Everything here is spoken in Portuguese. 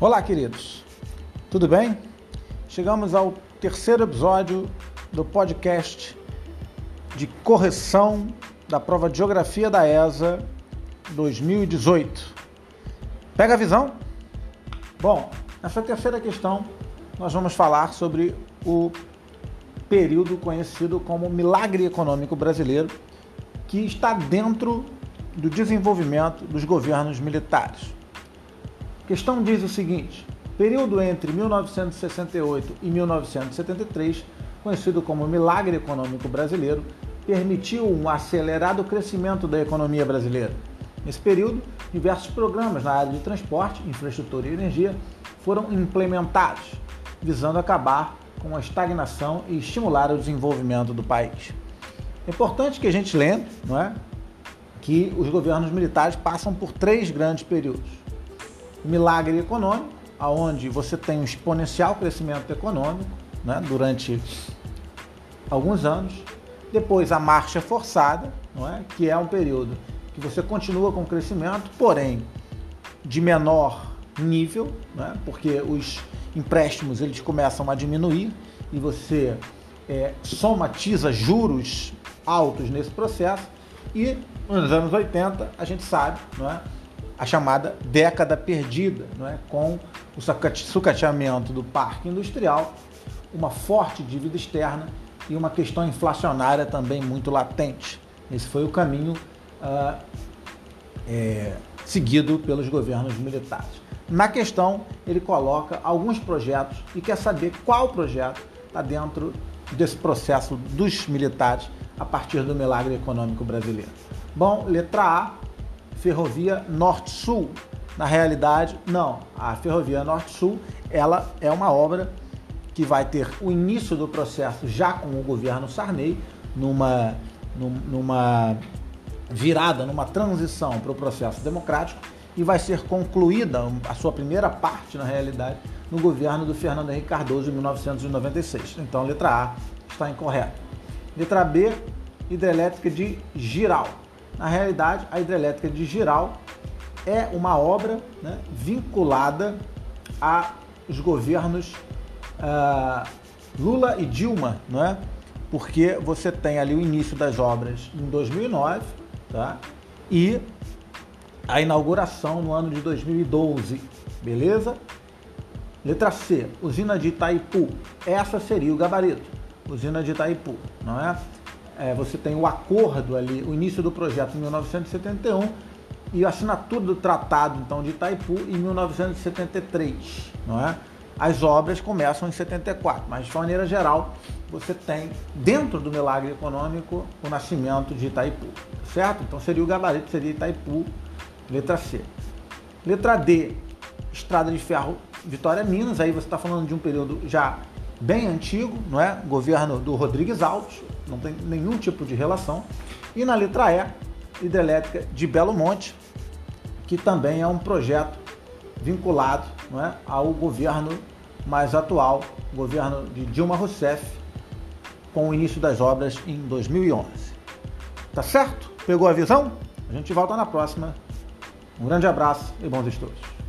Olá, queridos. Tudo bem? Chegamos ao terceiro episódio do podcast de correção da prova de Geografia da ESA 2018. Pega a visão? Bom, nessa terceira questão nós vamos falar sobre o período conhecido como milagre econômico brasileiro, que está dentro do desenvolvimento dos governos militares questão diz o seguinte: período entre 1968 e 1973, conhecido como Milagre Econômico Brasileiro, permitiu um acelerado crescimento da economia brasileira. Nesse período, diversos programas na área de transporte, infraestrutura e energia foram implementados, visando acabar com a estagnação e estimular o desenvolvimento do país. É importante que a gente lembre não é, que os governos militares passam por três grandes períodos milagre econômico, aonde você tem um exponencial crescimento econômico né, durante alguns anos. Depois a marcha forçada, não é? que é um período que você continua com crescimento, porém de menor nível, né? porque os empréstimos eles começam a diminuir e você é, somatiza juros altos nesse processo. E nos anos 80 a gente sabe, não é? A chamada década perdida, não é? com o sucateamento do parque industrial, uma forte dívida externa e uma questão inflacionária também muito latente. Esse foi o caminho uh, é, seguido pelos governos militares. Na questão, ele coloca alguns projetos e quer saber qual projeto está dentro desse processo dos militares a partir do milagre econômico brasileiro. Bom, letra A, Ferrovia Norte-Sul. Na realidade, não. A Ferrovia Norte-Sul, ela é uma obra que vai ter o início do processo já com o governo Sarney, numa, numa virada, numa transição para o processo democrático, e vai ser concluída a sua primeira parte, na realidade, no governo do Fernando Henrique Cardoso em 1996. Então, letra A está incorreta. Letra B, hidrelétrica de Giral. Na realidade, a hidrelétrica de Giral é uma obra né, vinculada aos governos uh, Lula e Dilma, não é? porque você tem ali o início das obras em 2009 tá? e a inauguração no ano de 2012, beleza? Letra C, usina de Itaipu. Essa seria o gabarito, usina de Itaipu, não é? É, você tem o acordo ali, o início do projeto em 1971 e a assinatura do tratado então de Itaipu em 1973, não é? As obras começam em 74, mas de maneira geral você tem dentro do milagre econômico o nascimento de Itaipu, certo? Então seria o gabarito seria Itaipu, letra C. Letra D, Estrada de Ferro Vitória Minas, aí você está falando de um período já bem antigo, não é? Governo do Rodrigues Alves, não tem nenhum tipo de relação. E na letra E, hidrelétrica de Belo Monte, que também é um projeto vinculado não é, ao governo mais atual, governo de Dilma Rousseff, com o início das obras em 2011. Tá certo? Pegou a visão? A gente volta na próxima. Um grande abraço e bons estudos.